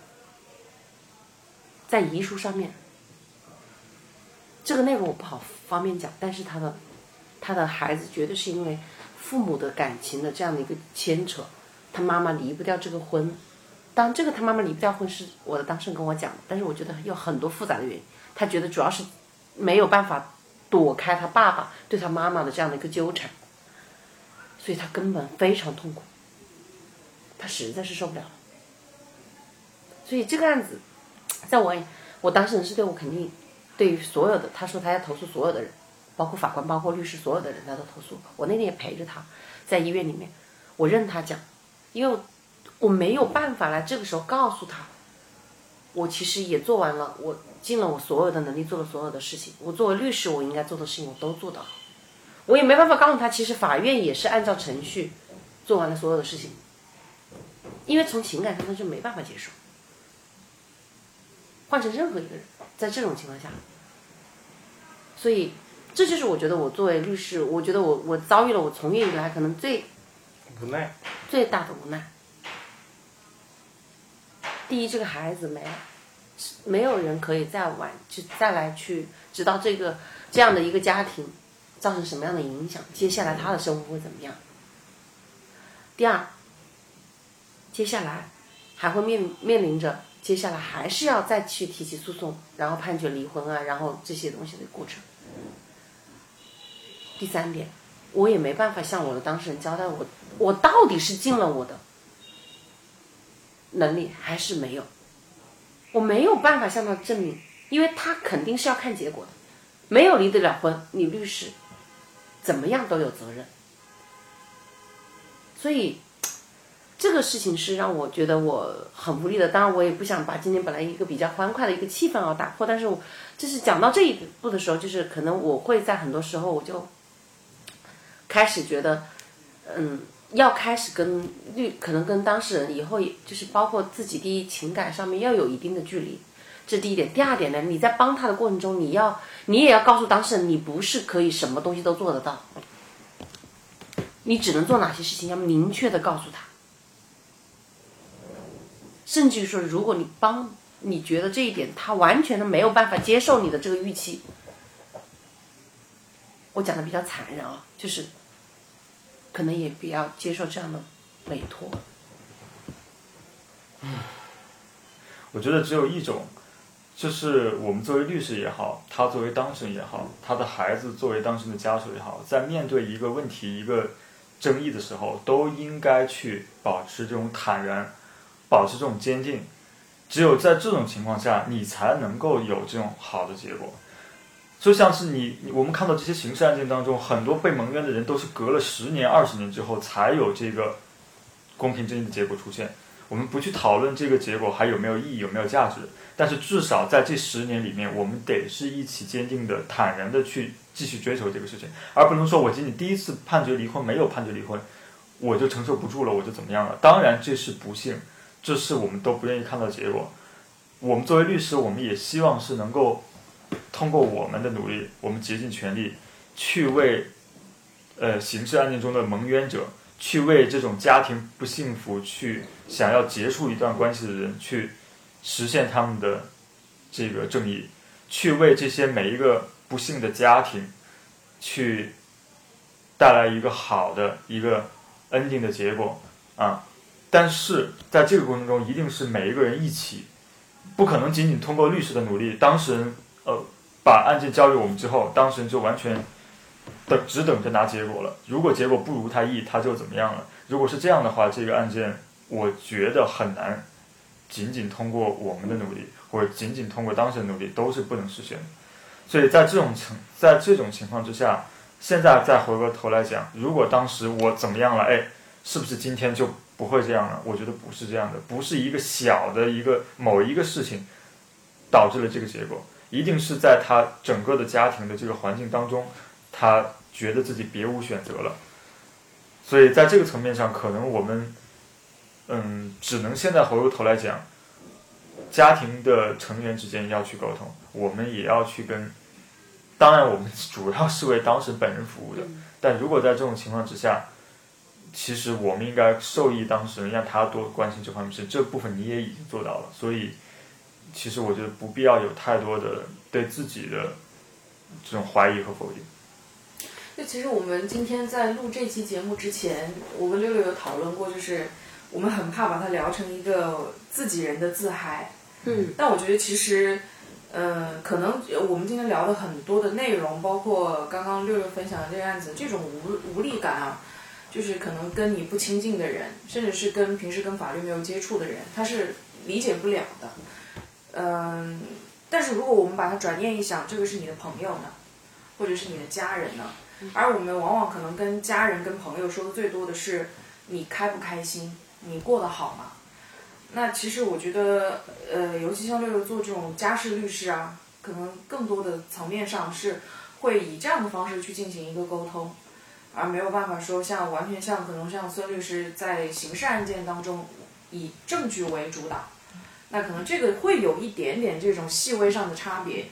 在遗书上面，这个内容我不好方便讲，但是他的他的孩子绝对是因为父母的感情的这样的一个牵扯，他妈妈离不掉这个婚，当这个他妈妈离不掉婚是我的当事人跟我讲的，但是我觉得有很多复杂的原因。他觉得主要是没有办法躲开他爸爸对他妈妈的这样的一个纠缠，所以他根本非常痛苦，他实在是受不了了。所以这个案子，在我我当事人是对我肯定，对于所有的他说他要投诉所有的人，包括法官、包括律师，所有的人他都投诉。我那天也陪着他在医院里面，我任他讲，因为我没有办法来这个时候告诉他，我其实也做完了，我尽了我所有的能力做了所有的事情。我作为律师，我应该做的事情我都做到了，我也没办法告诉他，其实法院也是按照程序做完了所有的事情，因为从情感上他就没办法接受。换成任何一个人，在这种情况下，所以这就是我觉得我作为律师，我觉得我我遭遇了我从业以来可能最无奈。最大的无奈。第一，这个孩子没了，没有人可以再挽，就再来去知道这个这样的一个家庭造成什么样的影响，接下来他的生活会怎么样。第二，接下来还会面面临着接下来还是要再去提起诉讼，然后判决离婚啊，然后这些东西的过程。第三点，我也没办法向我的当事人交代我我到底是尽了我的能力还是没有，我没有办法向他证明，因为他肯定是要看结果的，没有离得了婚，你律师怎么样都有责任，所以这个事情是让我觉得我很无力的。当然，我也不想把今天本来一个比较欢快的一个气氛啊打破，但是我就是讲到这一步的时候，就是可能我会在很多时候我就开始觉得，嗯。要开始跟律，可能跟当事人以后也就是包括自己，第一情感上面要有一定的距离，这是第一点。第二点呢，你在帮他的过程中，你要你也要告诉当事人，你不是可以什么东西都做得到，你只能做哪些事情，要明确的告诉他。甚至于说，如果你帮，你觉得这一点他完全的没有办法接受你的这个预期，我讲的比较残忍啊，就是。可能也不要接受这样的委托。嗯，我觉得只有一种，就是我们作为律师也好，他作为当事人也好，他的孩子作为当事人的家属也好，在面对一个问题、一个争议的时候，都应该去保持这种坦然，保持这种坚定。只有在这种情况下，你才能够有这种好的结果。就像是你，我们看到这些刑事案件当中，很多被蒙冤的人都是隔了十年、二十年之后才有这个公平正义的结果出现。我们不去讨论这个结果还有没有意义、有没有价值，但是至少在这十年里面，我们得是一起坚定的、坦然的去继续追求这个事情，而不能说我仅仅第一次判决离婚没有判决离婚，我就承受不住了，我就怎么样了？当然这是不幸，这是我们都不愿意看到结果。我们作为律师，我们也希望是能够。通过我们的努力，我们竭尽全力去为呃刑事案件中的蒙冤者，去为这种家庭不幸福、去想要结束一段关系的人，去实现他们的这个正义，去为这些每一个不幸的家庭去带来一个好的一个 ending 的结果啊！但是在这个过程中，一定是每一个人一起，不可能仅仅通过律师的努力，当事人。把案件交给我们之后，当事人就完全等只等着拿结果了。如果结果不如他意，他就怎么样了？如果是这样的话，这个案件我觉得很难，仅仅通过我们的努力，或者仅仅通过当事人努力都是不能实现的。所以在这种情，在这种情况之下，现在再回过头来讲，如果当时我怎么样了，哎，是不是今天就不会这样了？我觉得不是这样的，不是一个小的一个某一个事情导致了这个结果。一定是在他整个的家庭的这个环境当中，他觉得自己别无选择了，所以在这个层面上，可能我们，嗯，只能现在回过头来讲，家庭的成员之间要去沟通，我们也要去跟，当然我们主要是为当事人本人服务的，但如果在这种情况之下，其实我们应该受益当事人，让他多关心这方面事，这部分你也已经做到了，所以。其实我觉得不必要有太多的对自己的这种怀疑和否定。那其实我们今天在录这期节目之前，我跟六六有讨论过，就是我们很怕把它聊成一个自己人的自嗨。嗯，但我觉得其实，嗯，可能我们今天聊的很多的内容，包括刚刚六六分享的这个案子，这种无无力感啊，就是可能跟你不亲近的人，甚至是跟平时跟法律没有接触的人，他是理解不了的。嗯，但是如果我们把它转念一想，这个是你的朋友呢，或者是你的家人呢？而我们往往可能跟家人、跟朋友说的最多的是你开不开心，你过得好吗？那其实我觉得，呃，尤其像六六做这种家事律师啊，可能更多的层面上是会以这样的方式去进行一个沟通，而没有办法说像完全像可能像孙律师在刑事案件当中以证据为主导，那可能这个会有一点点这种细微上的差别。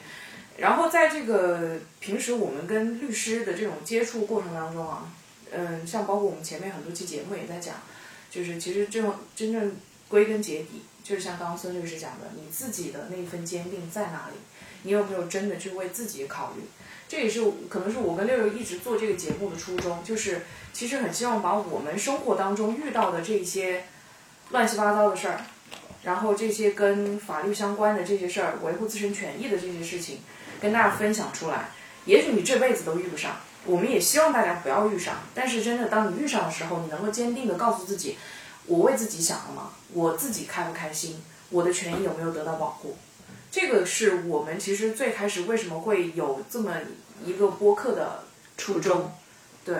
然后在这个平时我们跟律师的这种接触过程当中啊，嗯，像包括我们前面很多期节目也在讲，就是其实这种真正归根结底，就是像刚刚孙律师讲的，你自己的那一份坚定在哪里？你有没有真的去为自己考虑？这也是可能是我跟六六一直做这个节目的初衷，就是其实很希望把我们生活当中遇到的这些乱七八糟的事儿，然后这些跟法律相关的这些事儿，维护自身权益的这些事情。跟大家分享出来，也许你这辈子都遇不上，我们也希望大家不要遇上。但是真的，当你遇上的时候，你能够坚定的告诉自己，我为自己想了吗？我自己开不开心？我的权益有没有得到保护？这个是我们其实最开始为什么会有这么一个播客的初衷。对，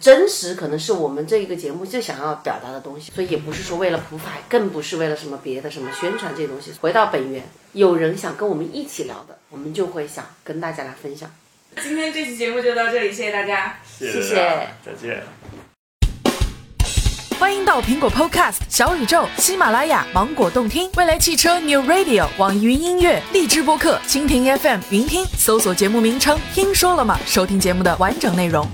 真实可能是我们这一个节目最想要表达的东西，所以也不是说为了普法，更不是为了什么别的什么宣传这些东西。回到本源，有人想跟我们一起聊的，我们就会想跟大家来分享。今天这期节目就到这里，谢谢大家。谢谢再见。欢迎到苹果 Podcast、小宇宙、喜马拉雅、芒果动听、未来汽车 New Radio、网易云音乐、荔枝播客、蜻蜓 FM、云听，搜索节目名称“听说了吗”，收听节目的完整内容。